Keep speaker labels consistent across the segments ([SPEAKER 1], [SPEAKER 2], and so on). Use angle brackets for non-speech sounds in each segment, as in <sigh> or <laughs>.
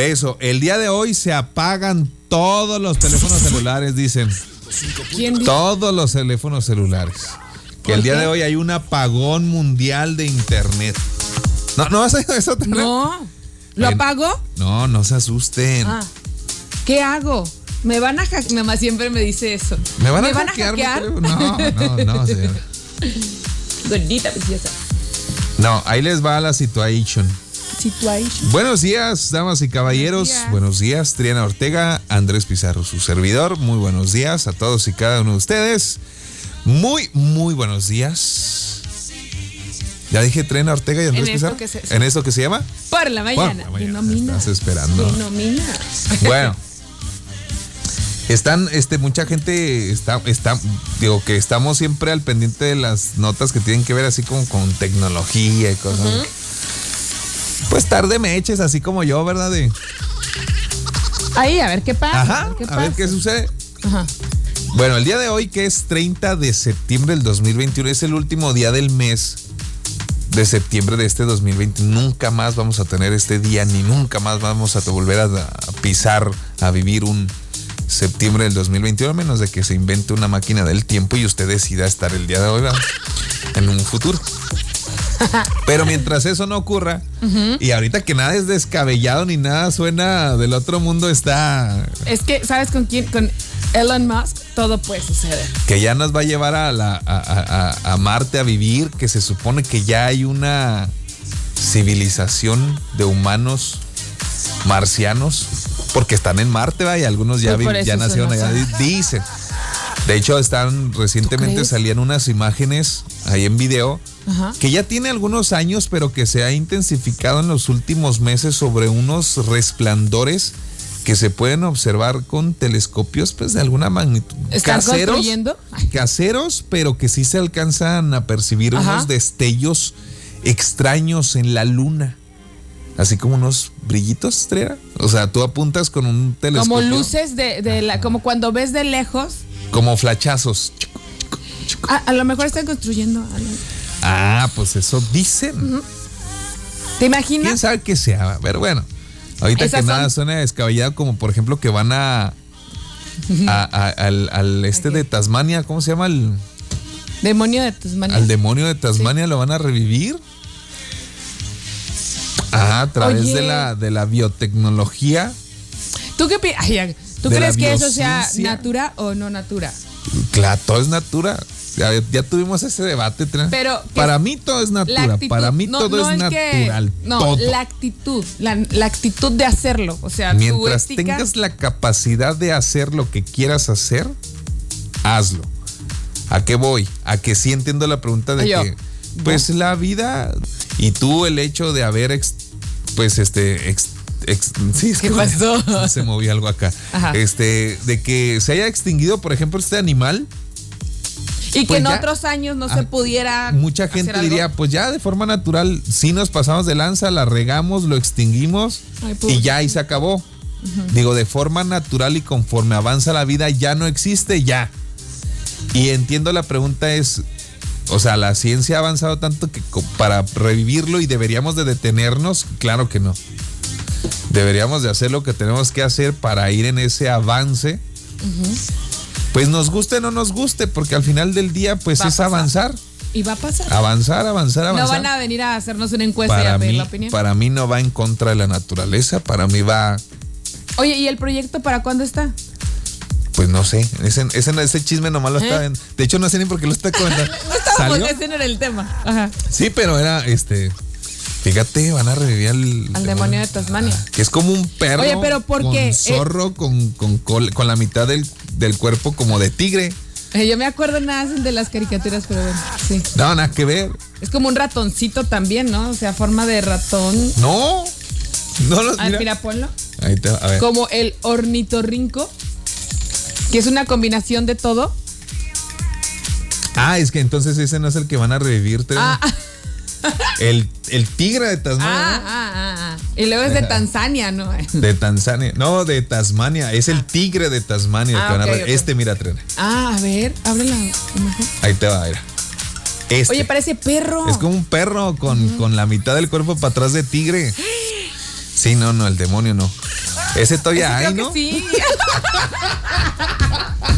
[SPEAKER 1] Por eso, el día de hoy se apagan todos los teléfonos celulares, dicen.
[SPEAKER 2] ¿Quién dice?
[SPEAKER 1] Todos los teléfonos celulares. Que el día de hoy hay un apagón mundial de internet. No, no vas a eso.
[SPEAKER 2] No. ¿Lo apago?
[SPEAKER 1] No, no se asusten.
[SPEAKER 2] Ah. ¿Qué hago? Me van a hackear. Mi mamá siempre me dice eso.
[SPEAKER 1] ¿Me van a hackear mi
[SPEAKER 2] hackear?
[SPEAKER 1] teléfono? No, no, no, <laughs> señor.
[SPEAKER 2] Gordita, preciosa.
[SPEAKER 1] No, ahí les va la situación.
[SPEAKER 2] Situation.
[SPEAKER 1] Buenos días, damas y caballeros.
[SPEAKER 2] Buenos días.
[SPEAKER 1] Buenos días, Triana Ortega, Andrés Pizarro, su servidor. Muy buenos días a todos y cada uno de ustedes. Muy, muy buenos días. Ya dije Triana Ortega y Andrés
[SPEAKER 2] En
[SPEAKER 1] Pizarro.
[SPEAKER 2] esto que se-
[SPEAKER 1] ¿En esto que se llama?
[SPEAKER 2] Por la mañana.
[SPEAKER 1] Por la mañana. Estás esperando.
[SPEAKER 2] Denomina.
[SPEAKER 1] Bueno. Están, este, mucha gente está, está, digo que estamos siempre al pendiente de las notas que tienen que ver así como con tecnología y cosas. Pues tarde me eches, así como yo, ¿verdad? De,
[SPEAKER 2] Ahí, a ver qué pasa.
[SPEAKER 1] ajá,
[SPEAKER 2] a ver qué
[SPEAKER 1] a ver qué sucede.
[SPEAKER 2] Ajá.
[SPEAKER 1] Bueno, el día de hoy, que es 30 de septiembre del 2021, es el último día del mes de septiembre de este 2020. Nunca más vamos a tener este día, ni nunca más vamos a volver a, a pisar, a vivir un septiembre del 2021, a menos de que se invente una máquina del tiempo y usted decida estar el día de hoy ¿verdad? en un futuro. <laughs> Pero mientras eso no ocurra, y ahorita que nada es descabellado ni nada suena del otro mundo, está
[SPEAKER 2] Es que, ¿sabes con quién? Con Elon Musk, todo puede suceder.
[SPEAKER 1] que ya nos va a llevar a, la, a, a- Marte a vivir, que se supone que ya hay una civilización de humanos marcianos, porque están en Marte, ¿va? y algunos ya,
[SPEAKER 2] Pues
[SPEAKER 1] vi- ya nacieron allá, dicen. De hecho, están recientemente salían unas imágenes ahí en video
[SPEAKER 2] Ajá.
[SPEAKER 1] que ya tiene algunos años, pero que se ha intensificado en los últimos meses sobre unos resplandores que se pueden observar con telescopios, pues de alguna magnitud.
[SPEAKER 2] ¿Están construyendo? Ay.
[SPEAKER 1] Caseros, pero que sí se alcanzan a percibir
[SPEAKER 2] Ajá.
[SPEAKER 1] unos destellos extraños en la luna. Así como unos brillitos, Estrella. O sea, tú apuntas con un telescopio.
[SPEAKER 2] Como luces de, de la, como cuando ves de lejos.
[SPEAKER 1] Como flachazos.
[SPEAKER 2] A, a lo mejor están construyendo algo.
[SPEAKER 1] Ah, pues eso dicen.
[SPEAKER 2] ¿Te imaginas?
[SPEAKER 1] ¿Quién sabe qué sea? Pero bueno, ahorita
[SPEAKER 2] Esas
[SPEAKER 1] que nada
[SPEAKER 2] son-
[SPEAKER 1] suena descabellado, como por ejemplo que van a, a- a- al, al este de Tasmania, ¿cómo se llama? Al,
[SPEAKER 2] Demonio de Tasmania.
[SPEAKER 1] al demonio de Tasmania lo van a revivir. Ah, a través
[SPEAKER 2] Oye.
[SPEAKER 1] de la, de la biotecnología.
[SPEAKER 2] ¿Tú qué pi- ay, ya. ¿Tú crees que eso sea natura o no natura?
[SPEAKER 1] Claro, todo es natura. Ya, ya tuvimos ese debate.
[SPEAKER 2] Pero, ¿qué-
[SPEAKER 1] para mí todo es natura.
[SPEAKER 2] actitud.
[SPEAKER 1] Para mí
[SPEAKER 2] No,
[SPEAKER 1] todo
[SPEAKER 2] no
[SPEAKER 1] es,
[SPEAKER 2] que-
[SPEAKER 1] natural.
[SPEAKER 2] no,
[SPEAKER 1] todo.
[SPEAKER 2] la actitud. La, la actitud de hacerlo. O sea, tu
[SPEAKER 1] Mientras
[SPEAKER 2] ética.
[SPEAKER 1] tengas la capacidad de hacer lo que quieras hacer, hazlo. ¿A qué voy? A que sí entiendo la pregunta de
[SPEAKER 2] Yo.
[SPEAKER 1] que, pues la vida y tú el hecho de haber, ex- pues este, ex- ex- sí, es
[SPEAKER 2] ¿Qué
[SPEAKER 1] que
[SPEAKER 2] pasó? <laughs>
[SPEAKER 1] Se movió algo acá.
[SPEAKER 2] Ajá.
[SPEAKER 1] Este, de que se haya extinguido, por ejemplo, este animal.
[SPEAKER 2] y que
[SPEAKER 1] pues
[SPEAKER 2] en
[SPEAKER 1] ya-
[SPEAKER 2] otros años no se pudiera.
[SPEAKER 1] Mucha
[SPEAKER 2] hacer
[SPEAKER 1] gente
[SPEAKER 2] algo.
[SPEAKER 1] diría, pues ya de forma natural, sí nos pasamos de lanza, la regamos, lo extinguimos
[SPEAKER 2] Ay,
[SPEAKER 1] y ya ahí se acabó. Digo, de forma natural y conforme avanza la vida ya no existe, ya. Y entiendo la pregunta es, o sea, la ciencia ha avanzado tanto que para revivirlo y deberíamos de detenernos, claro que no. Deberíamos de hacer lo que tenemos que hacer para ir en ese avance. Pues nos guste o no nos guste, porque al final del día pues
[SPEAKER 2] Va
[SPEAKER 1] es avanzar.
[SPEAKER 2] Y va a pasar.
[SPEAKER 1] Avanzar, avanzar,
[SPEAKER 2] no
[SPEAKER 1] avanzar.
[SPEAKER 2] van a venir a hacernos una encuesta y
[SPEAKER 1] para,
[SPEAKER 2] a pedir
[SPEAKER 1] mí,
[SPEAKER 2] la opinión.
[SPEAKER 1] para mí no va en contra de la naturaleza, para mí va,
[SPEAKER 2] Oye, ¿y el proyecto para cuándo está?
[SPEAKER 1] pues no sé, ese, ese, ese chisme nomás lo
[SPEAKER 2] ¿Eh?
[SPEAKER 1] está viendo. De hecho, no sé ni por qué lo está <laughs> comentando.
[SPEAKER 2] No estábamos, no era el tema. Ajá.
[SPEAKER 1] Sí, pero era este. Fíjate, van a revivir al,
[SPEAKER 2] Al demonio de Tasmania.
[SPEAKER 1] Que es como un perro.
[SPEAKER 2] Oye, pero ¿por
[SPEAKER 1] con
[SPEAKER 2] qué? Eh,
[SPEAKER 1] zorro con, con, col- con la mitad del, del cuerpo como de tigre.
[SPEAKER 2] Eh, yo me acuerdo nada de las caricaturas, pero bueno, sí.
[SPEAKER 1] No, nada que ver.
[SPEAKER 2] Es como un ratoncito también, ¿no? O sea, forma de ratón.
[SPEAKER 1] No. No lo
[SPEAKER 2] A ver,
[SPEAKER 1] mira.
[SPEAKER 2] mira, ponlo.
[SPEAKER 1] Ahí te va, a ver.
[SPEAKER 2] Como el ornitorrinco, que es una combinación de todo.
[SPEAKER 1] Ah, es que entonces ese no es el que van a revivir.
[SPEAKER 2] Ah, ah, <laughs> <laughs>
[SPEAKER 1] El, el tigre de Tasmania.
[SPEAKER 2] ah, ah, ah. Y luego es de Tanzania, ¿no?
[SPEAKER 1] De Tanzania. No, de Tasmania. Es el tigre de Tasmania. el que van a. Este, mira, tren.
[SPEAKER 2] Ah, a ver, abre la imagen.
[SPEAKER 1] Ahí te va, mira. Este.
[SPEAKER 2] Oye, parece perro.
[SPEAKER 1] Es como un perro con, con la mitad del cuerpo para atrás de tigre. <gasps> Sí, no, no, el demonio no. Ese todavía hay,
[SPEAKER 2] Creo
[SPEAKER 1] ¿no?
[SPEAKER 2] que sí. <laughs>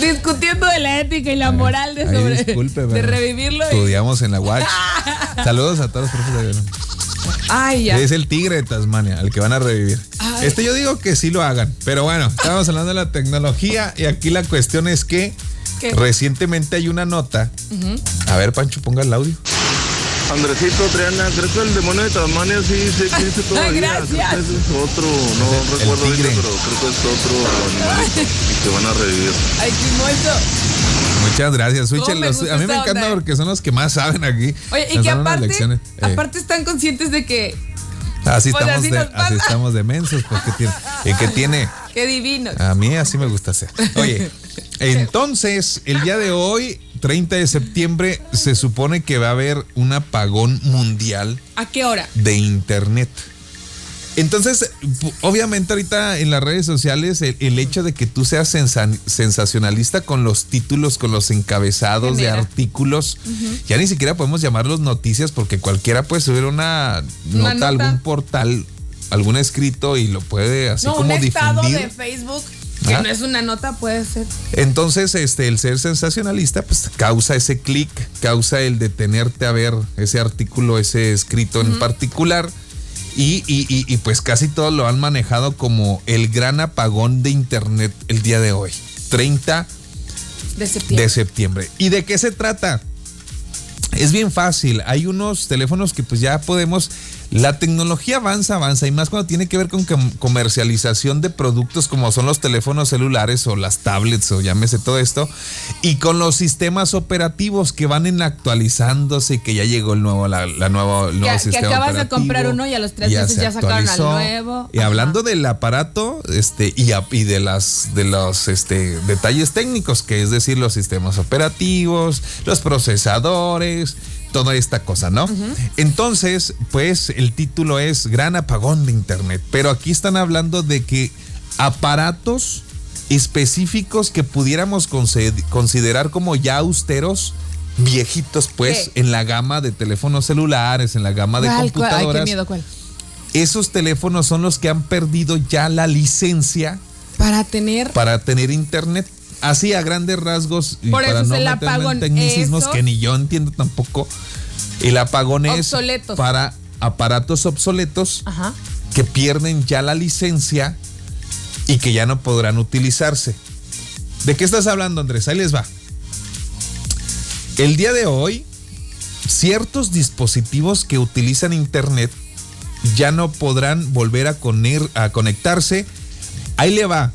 [SPEAKER 2] Discutiendo de la ética y la moral de
[SPEAKER 1] Ay,
[SPEAKER 2] sobre
[SPEAKER 1] disculpe,
[SPEAKER 2] de revivirlo. y-
[SPEAKER 1] Estudiamos en la <laughs> UACH. Saludos a todos los profes de
[SPEAKER 2] Ay, ya.
[SPEAKER 1] Es el tigre de Tasmania, al que van a revivir.
[SPEAKER 2] Ay.
[SPEAKER 1] Este yo digo que sí lo hagan. Pero bueno, estamos hablando de la tecnología y aquí la cuestión es que
[SPEAKER 2] ¿Qué?
[SPEAKER 1] recientemente hay una nota. A ver, Pancho, ponga el audio.
[SPEAKER 3] Andresito, Triana, creo que el demonio de Tasmania sí sí existe <laughs> todavía.
[SPEAKER 2] gracias.
[SPEAKER 3] Que ese es otro, no
[SPEAKER 1] El
[SPEAKER 3] recuerdo ahorita,
[SPEAKER 1] tigre.
[SPEAKER 3] pero creo que es otro animalito <laughs> y que van a revivir.
[SPEAKER 2] Ay, Chimoso.
[SPEAKER 1] Muchas gracias, Los- a mí me encanta
[SPEAKER 2] onda, eh.
[SPEAKER 1] porque son los que más saben aquí.
[SPEAKER 2] Oye, y
[SPEAKER 1] Nos
[SPEAKER 2] que aparte.
[SPEAKER 1] Eh,
[SPEAKER 2] aparte están conscientes de que
[SPEAKER 1] así,
[SPEAKER 2] pues
[SPEAKER 1] estamos
[SPEAKER 2] así
[SPEAKER 1] de, así estamos de mensos. Pues, ¿qué tiene? ¿Y qué tiene? <laughs>
[SPEAKER 2] qué divinos.
[SPEAKER 1] A mí así me gusta hacer. Oye, entonces, el día de hoy, 30 de septiembre, se supone que va a haber un apagón mundial
[SPEAKER 2] ¿A qué hora?
[SPEAKER 1] de internet. Entonces, obviamente ahorita en las redes sociales el, el hecho de que tú seas sensa- sensacionalista con los títulos, con los encabezados de artículos, ya ni siquiera podemos llamarlos noticias porque cualquiera puede subir una nota,
[SPEAKER 2] nota.
[SPEAKER 1] algún portal, algún escrito y lo puede así
[SPEAKER 2] no, un
[SPEAKER 1] como
[SPEAKER 2] estado
[SPEAKER 1] difundir.
[SPEAKER 2] de Facebook que no es una nota, puede ser.
[SPEAKER 1] Entonces, este, el ser sensacionalista, pues causa ese clic, causa el detenerte a ver ese artículo, ese escrito en particular. Y, y- y- y, pues casi todos lo han manejado como el gran apagón de internet el día de hoy, 30
[SPEAKER 2] De septiembre.
[SPEAKER 1] de septiembre. ¿Y de qué se trata? Es bien fácil. Hay unos teléfonos que pues ya podemos. La tecnología avanza, avanza, y más cuando tiene que ver con com- comercialización de productos como son los teléfonos celulares o las tablets o llámese todo esto, y con los sistemas operativos que van en actualizándose, que ya llegó el nuevo, la, la el nuevo
[SPEAKER 2] Que- acabas de comprar uno y a los tres meses
[SPEAKER 1] se
[SPEAKER 2] ya sacaron al nuevo.
[SPEAKER 1] Y
[SPEAKER 2] Ajá.
[SPEAKER 1] hablando del aparato este y, a- y de las de los este detalles técnicos que es decir los sistemas operativos los procesadores toda esta cosa no entonces pues el título es gran apagón de internet pero aquí están hablando de que aparatos específicos que pudiéramos considerar como ya austeros viejitos pues
[SPEAKER 2] ¿Qué?
[SPEAKER 1] en la gama de teléfonos celulares en la gama de
[SPEAKER 2] ¿Cuál, cuál? Ay,
[SPEAKER 1] computadoras
[SPEAKER 2] qué miedo, ¿cuál?
[SPEAKER 1] esos teléfonos son los que han perdido ya la licencia
[SPEAKER 2] Para tener.
[SPEAKER 1] para tener internet. Así a grandes rasgos y
[SPEAKER 2] Por
[SPEAKER 1] para
[SPEAKER 2] eso
[SPEAKER 1] no
[SPEAKER 2] el
[SPEAKER 1] en tecnicismos
[SPEAKER 2] Eso-
[SPEAKER 1] que ni yo entiendo tampoco. El apagón es para aparatos obsoletos
[SPEAKER 2] Ajá.
[SPEAKER 1] que pierden ya la licencia y que ya no podrán utilizarse. ¿De qué estás hablando, Andrés? Ahí les va. El día de hoy, ciertos dispositivos que utilizan internet ya no podrán volver a, coner- a conectarse. Ahí le va.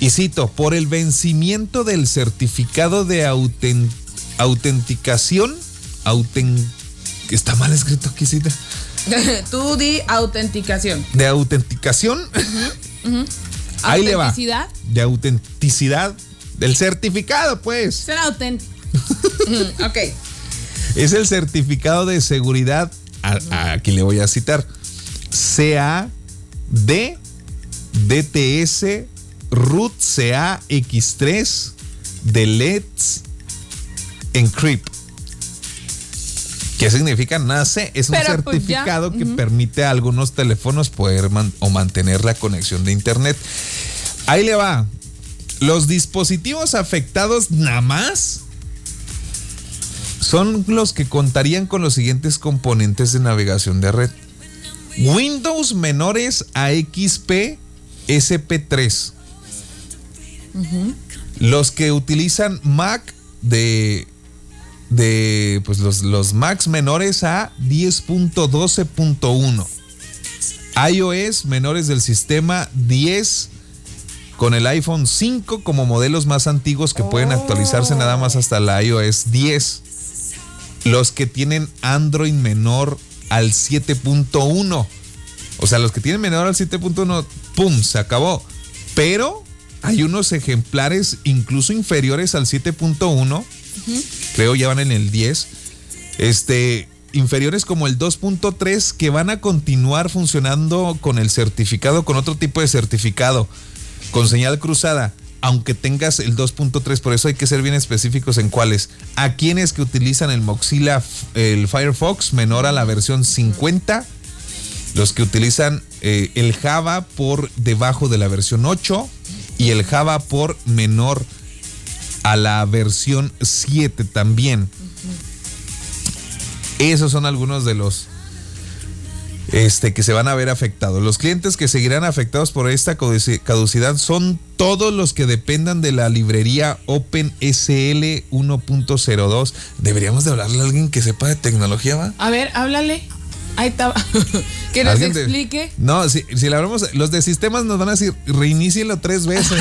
[SPEAKER 1] Y cito, por el vencimiento del certificado de auten- autenticación, auten- está mal escrito aquí, cita, <laughs>
[SPEAKER 2] Tú di autenticación.
[SPEAKER 1] de autenticación, ahí le va,
[SPEAKER 2] Autenticidad.
[SPEAKER 1] de autenticidad del certificado, pues.
[SPEAKER 2] Ser auténtico. <laughs> Ok.
[SPEAKER 1] Es el certificado de seguridad, a- a- aquí le voy a citar, CAD DTS root CAX3 de Let's Encrypt. ¿Qué significa? Nace, es un
[SPEAKER 2] pues,
[SPEAKER 1] certificado que permite a algunos teléfonos poder man- o mantener la conexión de internet. Ahí le va. Los dispositivos afectados nada más son los que contarían con los siguientes componentes de navegación de red. Windows menores a XP SP3. Los que utilizan Mac de, de pues los, los Macs menores a 10.12.1. iOS menores del sistema 10 con el iPhone 5 como modelos más antiguos que pueden actualizarse nada más hasta la iOS 10. Los que tienen Android menor al 7.1. O sea, los que tienen menor al 7.1, ¡pum! Se acabó. Pero hay unos ejemplares incluso inferiores al 7.1. Creo ya van en el 10. Este, inferiores como el 2.3 que van a continuar funcionando con el certificado, con otro tipo de certificado, con señal cruzada, aunque tengas el 2.3, por eso hay que ser bien específicos en cuáles. A quienes que utilizan el Mozilla, el Firefox menor a la versión 50 los que utilizan eh, el Java por debajo de la versión 8 y el Java por menor a la versión 7 también. Esos son algunos de los este, que se van a ver afectados. Los clientes que seguirán afectados por esta caducidad son todos los que dependan de la librería OpenSL 1.02. Deberíamos de hablarle a alguien que sepa de tecnología, ¿va?
[SPEAKER 2] A ver, háblale. Ahí está. <laughs> que nos explique.
[SPEAKER 1] no, si, si le hablamos, los de sistemas nos van a decir, reinícielo tres veces. <laughs>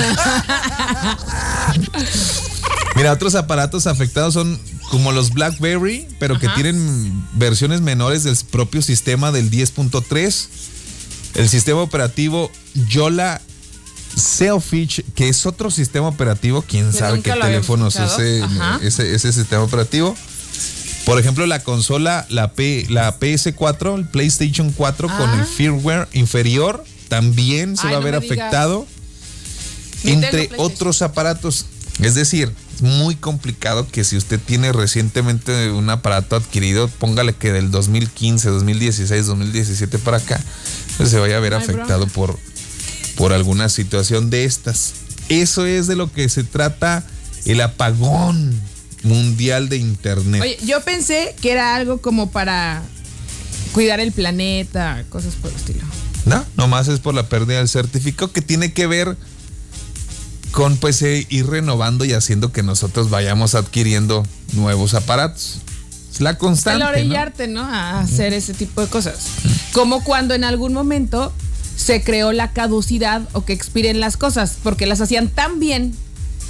[SPEAKER 1] Mira, otros aparatos afectados son como los BlackBerry, pero que tienen versiones menores del propio sistema del 10.3. El sistema operativo Yola Selfish, que es otro sistema operativo, quién sabe qué teléfonos ese, ese, ese, sistema operativo. Por ejemplo, la consola, la, P, la PS4, el PlayStation 4 con el ah. firmware inferior, también se va a ver afectado. Entre otros aparatos. Es decir, muy complicado que si usted tiene recientemente un aparato adquirido, póngale que del 2015, 2016, 2017 para acá, pues se vaya a ver afectado por, por alguna situación de estas. Eso es de lo que se trata el apagón mundial de Internet.
[SPEAKER 2] Oye, yo pensé que era algo como para cuidar el planeta, cosas por el estilo.
[SPEAKER 1] No, nomás es por la pérdida del certificado que tiene que ver con pues eh, ir renovando y haciendo que nosotros vayamos adquiriendo nuevos aparatos. Es la constante.
[SPEAKER 2] El orillarte, ¿no? A hacer ese tipo de cosas. Como cuando en algún momento se creó la caducidad o que expiren las cosas, porque las hacían tan bien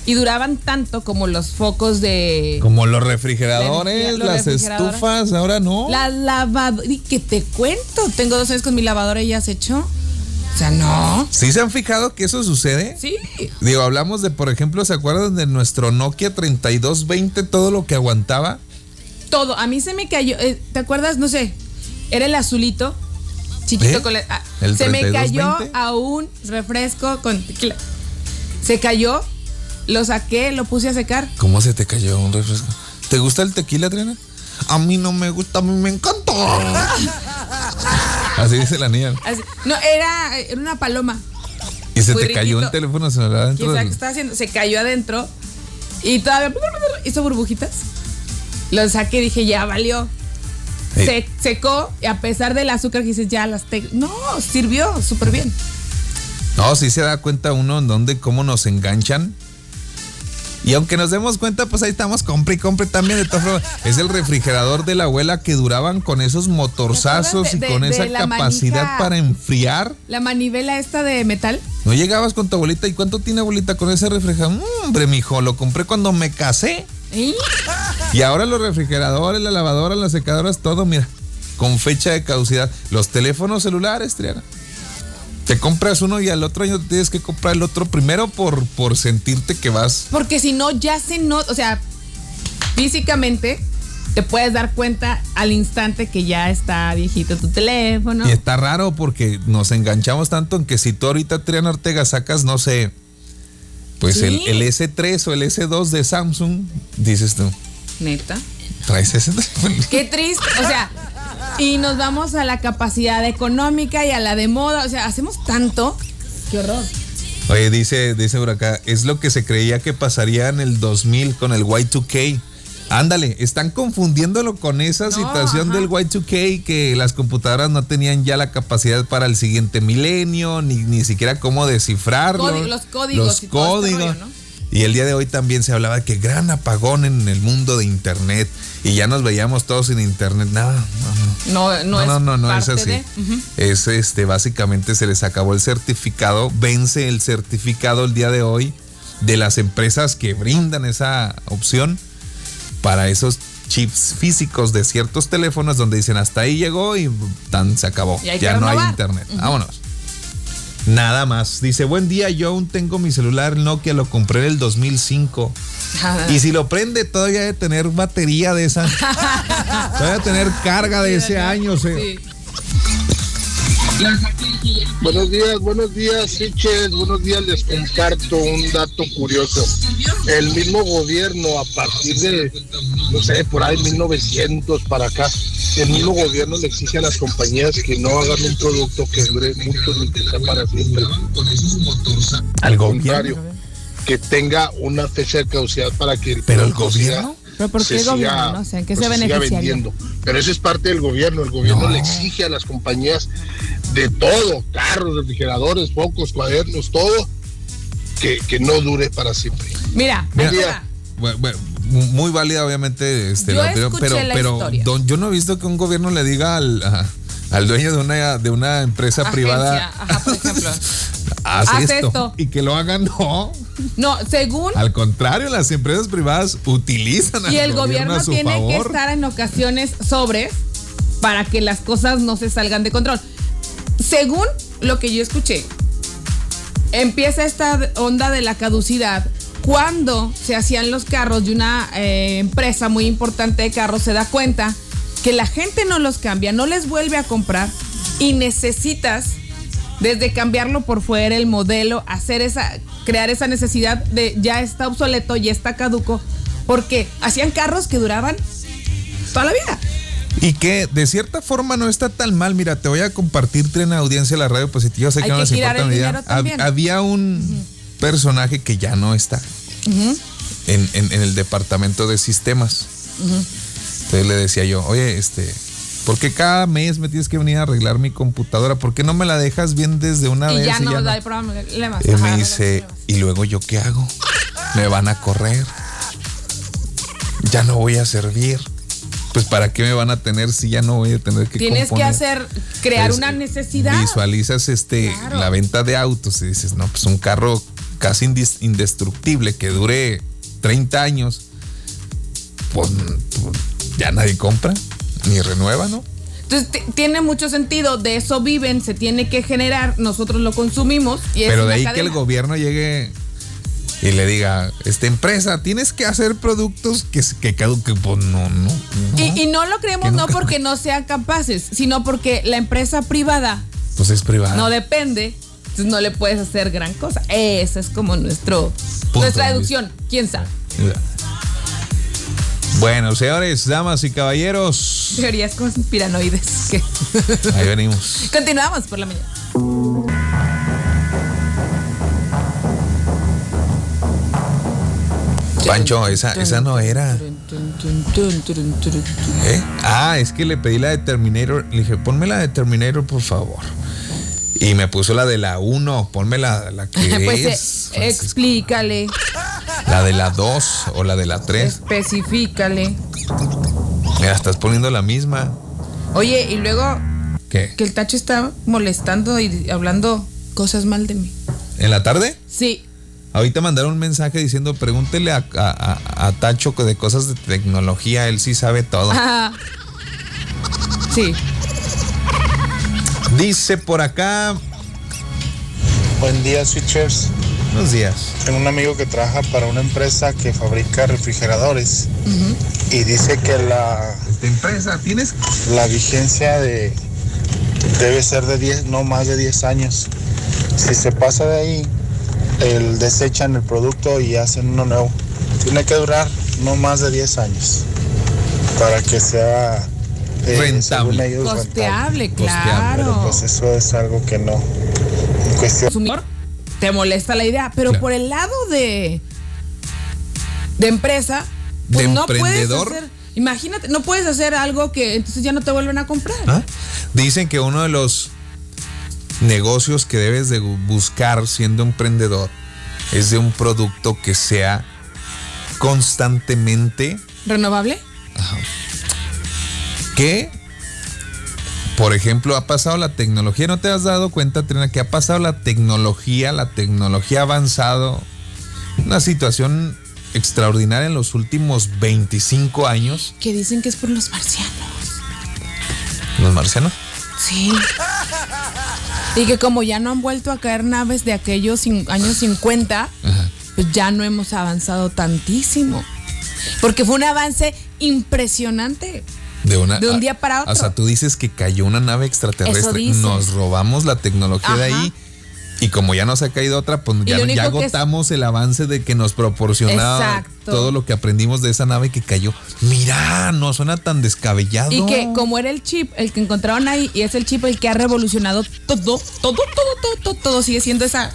[SPEAKER 2] y duraban tanto como los focos de.
[SPEAKER 1] Como los refrigeradores, las estufas, ahora no.
[SPEAKER 2] La lavadora. Y que te cuento, tengo dos años con mi lavadora y ya se echó. O sea, no.
[SPEAKER 1] ¿Sí se han fijado que eso sucede?
[SPEAKER 2] Sí.
[SPEAKER 1] Digo, hablamos de, por ejemplo, ¿se acuerdan de nuestro Nokia 3220, todo lo que aguantaba?
[SPEAKER 2] Todo. A mí se me cayó. Eh, ¿Te acuerdas? No sé. Era el azulito. Chiquito ¿Eh? con ah, Se me cayó a un refresco con Se cayó, lo saqué, lo puse a secar.
[SPEAKER 1] ¿Cómo se te cayó un refresco? ¿Te gusta el tequila, Adriana? A mí no me gusta, a mí me encantó. <laughs> Así dice la niña.
[SPEAKER 2] no, era, era una paloma.
[SPEAKER 1] Y se te cayó el teléfono celular adentro.
[SPEAKER 2] ¿Qué está haciendo? Se cayó adentro y todavía hizo burbujitas. Lo saqué y dije, ya valió. Se secó y a pesar del azúcar que dices, ya las te... No, sirvió súper bien.
[SPEAKER 1] No, sí se da cuenta uno en dónde, cómo nos enganchan y aunque nos demos cuenta, pues ahí estamos, compre y compre también. De todas formas, es el refrigerador de la abuela que duraban con esos motorzazos y con esa capacidad para enfriar.
[SPEAKER 2] La manivela esta de metal.
[SPEAKER 1] No llegabas con tu abuelita. ¿Y cuánto tiene abuelita con ese refrigerador? Mm, hombre, mijo, lo compré cuando me casé. <laughs> Y ahora los refrigeradores, la lavadora, las secadoras, todo, mira, con fecha de caducidad. Los teléfonos celulares, Triana. Te compras uno y al otro año tienes que comprar el otro primero por, por sentirte que vas.
[SPEAKER 2] Porque si no, ya se no, o sea, físicamente te puedes dar cuenta al instante que ya está viejito tu teléfono.
[SPEAKER 1] Y está raro porque nos enganchamos tanto en que si tú ahorita Triana Ortega sacas, no sé, pues el, el, S3 o el S2 de Samsung, dices tú.
[SPEAKER 2] Neta.
[SPEAKER 1] Traes ese <laughs>
[SPEAKER 2] Qué triste. O sea, y nos vamos a la capacidad económica y a la de moda. O sea, hacemos tanto. Qué horror.
[SPEAKER 1] Oye, dice, dice por acá, es lo que se creía que pasaría en el 2000 con el Y2K. Ándale, están confundiéndolo con esa situación del Y2K, que las computadoras no tenían ya la capacidad para el siguiente milenio, ni, ni siquiera cómo descifrarlo.
[SPEAKER 2] los códigos.
[SPEAKER 1] Los este códigos. Y el día de hoy también se hablaba de que gran apagón en el mundo de Internet y ya nos veíamos todos sin Internet. Nada,
[SPEAKER 2] no, no, no, no, no, no, es así.
[SPEAKER 1] Es este, básicamente se les acabó el certificado, vence el certificado el día de hoy de las empresas que brindan esa opción para esos chips físicos de ciertos teléfonos donde dicen hasta ahí llegó y tan se acabó. Ya no hay internet. Vámonos. Nada más. Dice, buen día, yo aún tengo mi celular Nokia, lo compré en el 2005. <laughs> y si lo prende, todavía debe tener batería de esa. <laughs> todavía debe tener carga de ese año. Sí.
[SPEAKER 4] Buenos días, buenos días, Siches. Buenos días, les comparto un dato curioso. El mismo gobierno, a partir de, no sé, por ahí 1900 para acá, el mismo gobierno le exige a las compañías que no hagan un producto que dure mucho ni que sea para siempre.
[SPEAKER 1] Al contrario,
[SPEAKER 4] que tenga una fecha de caducidad para que
[SPEAKER 1] el Pero el gobierno
[SPEAKER 2] ¿Pero por qué el gobierno? No sé, ¿en qué se beneficia?
[SPEAKER 4] Pero eso es parte del gobierno. El gobierno le exige a las compañías de todo, carros, refrigeradores, focos, cuadernos, todo, que, que no dure para siempre.
[SPEAKER 2] Mira,
[SPEAKER 1] mira. Muy válida obviamente este,
[SPEAKER 2] yo
[SPEAKER 1] pero pero yo no he visto que un gobierno le diga al, al dueño de una de una empresa privada
[SPEAKER 2] ajá, por ejemplo. <laughs>
[SPEAKER 1] Haz, esto, y que lo hagan no.
[SPEAKER 2] No, según.
[SPEAKER 1] Al contrario, las empresas privadas utilizan
[SPEAKER 2] Y el gobierno, tiene que estar en ocasiones sobre para que las cosas no se salgan de control. Según lo que yo escuché, empieza esta onda de la caducidad cuando se hacían los carros de una eh, empresa muy importante de carros, se da cuenta que la gente no los cambia, no les vuelve a comprar y necesitas desde cambiarlo por fuera, el modelo, hacer esa, crear esa necesidad de ya está obsoleto, ya está caduco, porque hacían carros que duraban toda la vida.
[SPEAKER 1] Y que de cierta forma no está tan mal. Mira, te voy a compartir tren audiencia de la radio positiva. Sé que, no les importa Había un personaje que ya no está en, el departamento de sistemas. Entonces le decía yo, oye, este, ¿Por qué cada mes me tienes que venir a arreglar mi computadora? ¿Por qué no me la dejas bien desde una
[SPEAKER 2] y
[SPEAKER 1] vez?
[SPEAKER 2] Ya no, y ya no hay problemas.
[SPEAKER 1] Y me dice, ¿y luego yo qué hago? Me van a correr. Ya no voy a servir. Pues para qué me van a tener si ya no voy a tener que
[SPEAKER 2] Tienes que hacer, crear una necesidad.
[SPEAKER 1] Visualizas este la venta de autos y dices, no, pues un carro casi indestructible que dure 30 años, pues, pues ya nadie compra ni renueva, ¿no?
[SPEAKER 2] Entonces tiene mucho sentido, de eso viven, se tiene que generar, nosotros lo consumimos. Y
[SPEAKER 1] Pero de ahí que el gobierno llegue y le diga, esta empresa, tienes que hacer productos que, que caduquen, pues no, no.
[SPEAKER 2] Y, no lo creemos no porque no sean capaces, sino porque la empresa privada.
[SPEAKER 1] Pues es privada.
[SPEAKER 2] No depende, entonces no le puedes hacer gran cosa. Esa es como nuestro, nuestra deducción, quién sabe.
[SPEAKER 1] Bueno, señores, damas y caballeros.
[SPEAKER 2] Teorías conspiranoides.
[SPEAKER 1] Ahí venimos.
[SPEAKER 2] Continuamos por la mañana.
[SPEAKER 1] Pancho, esa, esa no era. ¿Eh? Ah, es que le pedí la de Terminator. Le dije, ponme la de Terminator, por favor. Y me puso la de la 1, ponme la, la que <laughs> pues, es.
[SPEAKER 2] Eh, explícale.
[SPEAKER 1] La de la 2 o la de la 3.
[SPEAKER 2] Especifícale.
[SPEAKER 1] Mira, estás poniendo la misma.
[SPEAKER 2] Oye, y luego.
[SPEAKER 1] ¿Qué?
[SPEAKER 2] Que el tacho está molestando y hablando cosas mal de mí.
[SPEAKER 1] ¿En la tarde?
[SPEAKER 2] Sí.
[SPEAKER 1] Ahorita mandaron un mensaje diciendo, pregúntele a, a, Tacho de cosas de tecnología, él sí sabe todo.
[SPEAKER 2] Sí.
[SPEAKER 1] Dice por acá.
[SPEAKER 5] Buen día, switchers.
[SPEAKER 1] Buenos días.
[SPEAKER 5] Tengo un amigo que trabaja para una empresa que fabrica refrigeradores y dice que la
[SPEAKER 1] empresa tienes
[SPEAKER 5] la vigencia de debe ser de 10, no más de 10 años. Si se pasa de ahí, el desechan el producto y hacen uno nuevo. Tiene que durar no más de 10 años para que sea
[SPEAKER 1] eh, rentable.
[SPEAKER 2] Costeable, claro.
[SPEAKER 5] Pero pues eso es algo que no. En cuestión
[SPEAKER 2] te molesta la idea, pero por el lado de de empresa, pues no puedes hacer, imagínate, no puedes hacer algo que entonces ya no te vuelven a comprar. ¿Ah?
[SPEAKER 1] Dicen que uno de los negocios que debes de buscar siendo emprendedor es de un producto que sea constantemente
[SPEAKER 2] renovable.
[SPEAKER 1] Que por ejemplo, ha pasado la tecnología, ¿no te has dado cuenta, Trina, que ha pasado la tecnología, la tecnología ha avanzado, una situación extraordinaria en los últimos 25 años?
[SPEAKER 2] Que dicen que es por los marcianos.
[SPEAKER 1] ¿Los marcianos?
[SPEAKER 2] Sí. Y que como ya no han vuelto a caer naves de aquellos años 50, pues ya no hemos avanzado tantísimo. Porque fue un avance impresionante. De, una, de un día para otro.
[SPEAKER 1] O sea, tú dices que cayó una nave extraterrestre, nos robamos la tecnología de ahí Y como ya nos ha caído otra, pues ya, agotamos el avance de que nos proporcionaba todo lo que aprendimos de esa nave que cayó. Mira, no suena tan descabellado.
[SPEAKER 2] Y que como era el chip, el que encontraron ahí, y es el chip el que ha revolucionado todo, todo, todo, todo, todo, todo, sigue siendo esa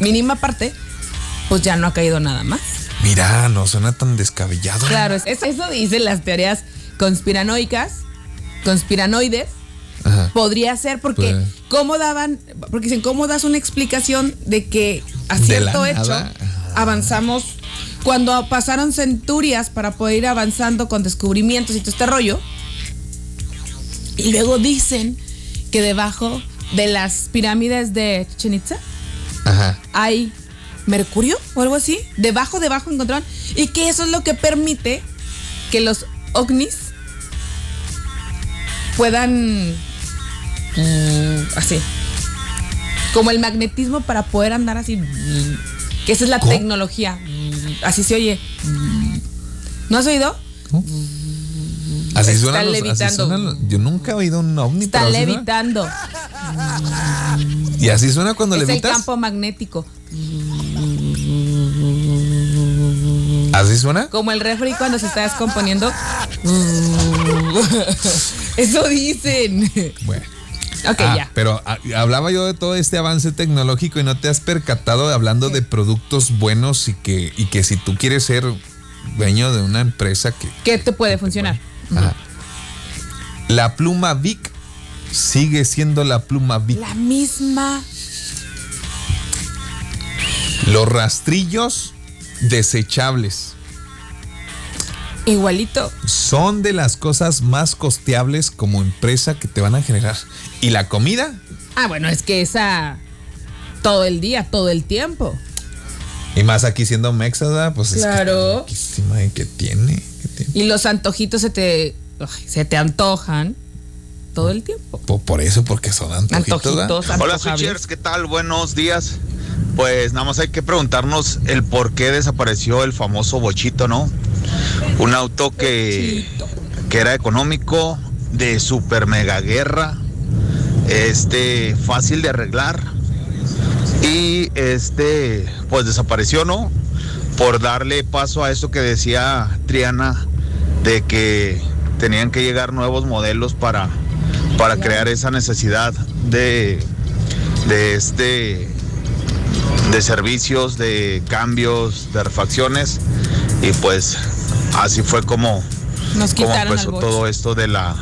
[SPEAKER 2] mínima parte, pues ya no ha caído nada más.
[SPEAKER 1] Mira, no suena tan descabellado.
[SPEAKER 2] Claro, eso dicen las teorías conspiranoicas, conspiranoides Podría ser porque cómo daban, porque dicen, ¿cómo das una explicación de que a cierto hecho avanzamos cuando pasaron centurias para poder ir avanzando con descubrimientos y todo este rollo? Y luego dicen que debajo de las pirámides de Chichen Itza hay mercurio o algo así. Debajo, debajo encontraron. Y que eso es lo que permite que los ovnis puedan Mm, así. Como el magnetismo para poder andar así. Que esa es la tecnología. Así se oye. ¿No has oído?
[SPEAKER 1] Así suena, los, levitando. yo nunca he oído un ovni.
[SPEAKER 2] Está levitando.
[SPEAKER 1] ¿Y así suena cuando levitas? Es
[SPEAKER 2] el campo magnético.
[SPEAKER 1] ¿Así suena?
[SPEAKER 2] Como el refri cuando se está descomponiendo. <laughs> Eso dicen.
[SPEAKER 1] Bueno. Ok, ah, ya. Pero ah, hablaba yo de todo este avance tecnológico y no te has percatado hablando de productos buenos y que, y que si tú quieres ser dueño de una empresa que...
[SPEAKER 2] Que te puede funcionar.
[SPEAKER 1] La pluma Vic sigue siendo la pluma Vic.
[SPEAKER 2] La misma.
[SPEAKER 1] Los rastrillos desechables.
[SPEAKER 2] Igualito.
[SPEAKER 1] Son de las cosas más costeables como empresa que te van a generar. ¿Y la comida?
[SPEAKER 2] Ah, bueno, es que esa todo el día, todo el tiempo.
[SPEAKER 1] Y más aquí siendo Mexada, pues
[SPEAKER 2] claro.
[SPEAKER 1] es que, ¿qué tiene? tiene?
[SPEAKER 2] Y los antojitos se te, se te antojan todo el tiempo.
[SPEAKER 1] Por, eso, porque son antojitos. antojitos
[SPEAKER 6] Hola, switchers, ¿qué tal? Buenos días. Pues nada más hay que preguntarnos el por qué desapareció el famoso bochito, ¿no? Un auto que, que era económico, de super mega guerra, este, fácil de arreglar. Y este, pues desapareció, ¿no? Por darle paso a eso que decía Triana, de que tenían que llegar nuevos modelos para, para crear esa necesidad de, de este de servicios, de cambios, de refacciones y pues así fue como,
[SPEAKER 2] Nos
[SPEAKER 6] empezó todo esto de la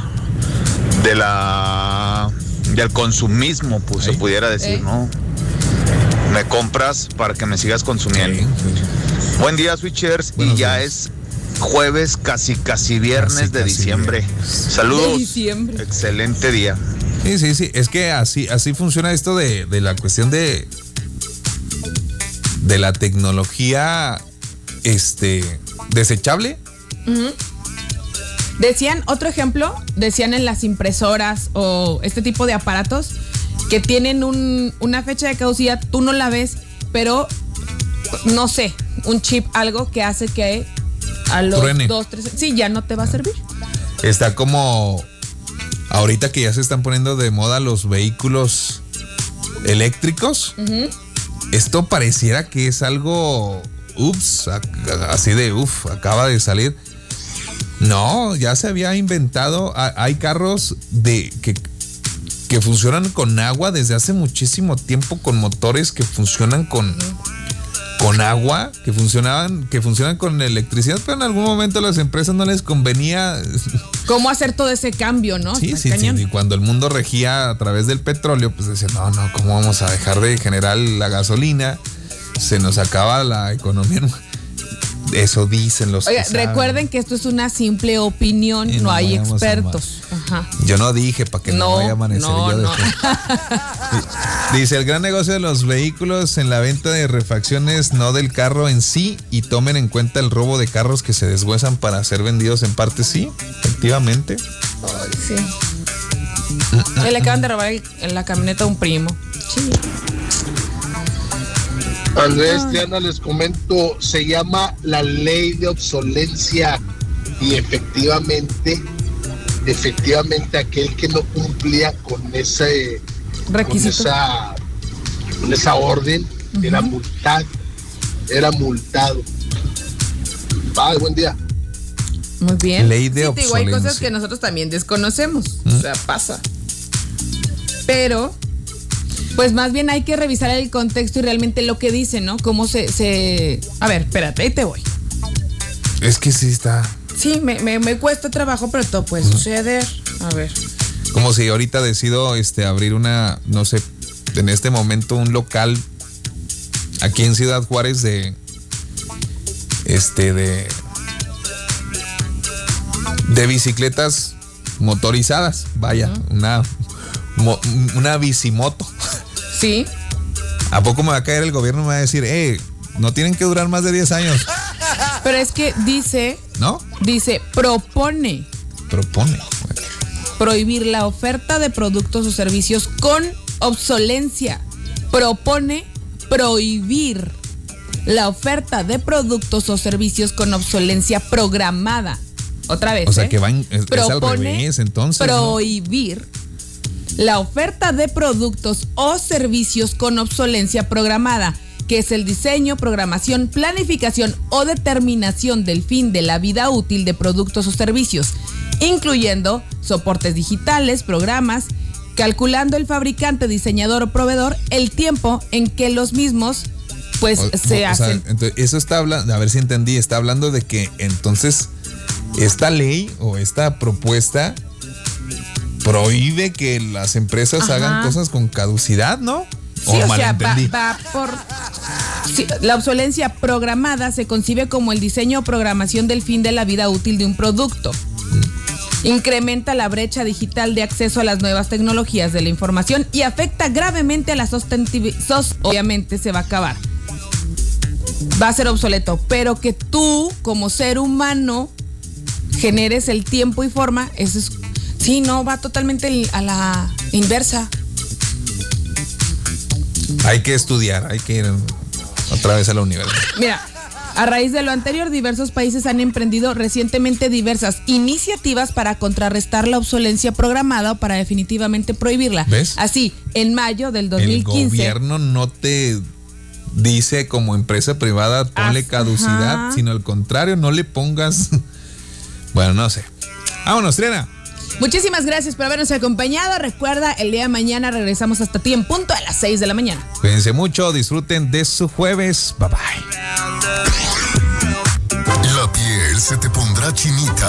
[SPEAKER 6] de la del consumismo, pues se pudiera decir, ¿no? Me compras para que me sigas consumiendo. Buen día, switchers, y ya es jueves, casi casi viernes de diciembre. Saludos. Excelente día.
[SPEAKER 1] Sí, sí, sí. Es que así, así funciona esto de, de la cuestión de, de la tecnología este, desechable.
[SPEAKER 2] Decían, otro ejemplo, decían en las impresoras o este tipo de aparatos que tienen una fecha de caducidad, tú no la ves, pero no sé, un chip, algo que hace que a los dos, tres, sí, ya no te va a servir.
[SPEAKER 1] Está como ahorita que ya se están poniendo de moda los vehículos eléctricos. Esto pareciera que es algo, ups, así de, uff, acaba de salir. No, ya se había inventado, hay carros de que, que funcionan con agua desde hace muchísimo tiempo, con motores que funcionan con, con agua, que funcionaban, que funcionan con electricidad, pero en algún momento a las empresas no les convenía. <laughs>
[SPEAKER 2] ¿Cómo hacer todo ese cambio, no?
[SPEAKER 1] Sí, sí, sí. Y cuando el mundo regía a través del petróleo, pues decían, no, no, ¿cómo vamos a dejar de generar la gasolina? Se nos acaba la economía. <laughs> Eso dicen los
[SPEAKER 2] Oiga, recuerden que esto es una simple opinión, no, hay expertos.
[SPEAKER 1] Yo no dije para que no, vaya a amanecer yo <laughs> Dice, el gran negocio de los vehículos en la venta de refacciones, no del carro en sí, y tomen en cuenta el robo de carros que se deshuesan para ser vendidos en parte, sí, efectivamente.
[SPEAKER 2] sí. Le acaban de robar en la camioneta a un primo. Sí.
[SPEAKER 4] Andrés, Triana, les comento, se llama la ley de obsolencia y efectivamente, efectivamente aquel que no cumplía con ese
[SPEAKER 2] requisito,
[SPEAKER 4] con esa orden, era multado, era multado. Bye, buen día.
[SPEAKER 2] Muy bien.
[SPEAKER 1] Ley de
[SPEAKER 2] sí, digo, hay cosas que nosotros también desconocemos. O sea, pasa. Pero, pues más bien hay que revisar el contexto y realmente lo que dice, ¿no? Cómo se. se... A ver, espérate, ahí te voy.
[SPEAKER 1] Es que sí está.
[SPEAKER 2] Sí, me, me, cuesta trabajo, pero todo puede suceder. A ver.
[SPEAKER 1] Como si ahorita decido este, abrir una, no sé, en este momento un local aquí en Ciudad Juárez de. Este, de de bicicletas motorizadas. Vaya, una, una bicimoto.
[SPEAKER 2] Sí.
[SPEAKER 1] ¿A poco me va a caer el gobierno? Me va a decir, eh, no tienen que durar más de 10 años.
[SPEAKER 2] Pero es que dice.
[SPEAKER 1] ¿No?
[SPEAKER 2] Dice, propone.
[SPEAKER 1] Propone.
[SPEAKER 2] Prohibir la oferta de productos o servicios con obsolencia. Propone prohibir la oferta de productos o servicios con obsolencia programada otra vez.
[SPEAKER 1] O sea, ¿eh? que va en, es, Propone entonces.
[SPEAKER 2] Prohibir la oferta de productos o servicios con obsolencia programada, que es el diseño, programación, planificación o determinación del fin de la vida útil de productos o servicios, incluyendo soportes digitales, programas, calculando el fabricante, diseñador o proveedor el tiempo en que los mismos pues se hacen.
[SPEAKER 1] eso está hablando, a ver si entendí, está hablando de que entonces esta ley o esta propuesta prohíbe que las empresas hagan cosas con caducidad, ¿no?
[SPEAKER 2] Sí, o, sea, va, por... la obsolencia programada se concibe como el diseño o programación del fin de la vida útil de un producto. Incrementa la brecha digital de acceso a las nuevas tecnologías de la información y afecta gravemente a la sostenibilidad. Obviamente se va a acabar. Va a ser obsoleto, pero que tú como ser humano generes el tiempo y forma, eso es, sí, no, va totalmente a la inversa.
[SPEAKER 1] Hay que estudiar, hay que ir otra vez a la universidad.
[SPEAKER 2] Mira, a raíz de lo anterior, diversos países han emprendido recientemente diversas iniciativas para contrarrestar la obsolencia programada o para definitivamente prohibirla.
[SPEAKER 1] ¿Ves?
[SPEAKER 2] Así, en mayo del 2015.
[SPEAKER 1] El gobierno no te dice como empresa privada ponle caducidad, sino al contrario, no le pongas <laughs> bueno, no sé. Vámonos, Triana.
[SPEAKER 2] Muchísimas gracias por habernos acompañado. Recuerda, el día de mañana regresamos hasta ti en punto a las 6 de la mañana.
[SPEAKER 1] Cuídense mucho, disfruten de su jueves. Bye bye.
[SPEAKER 7] La piel se te pondrá chinita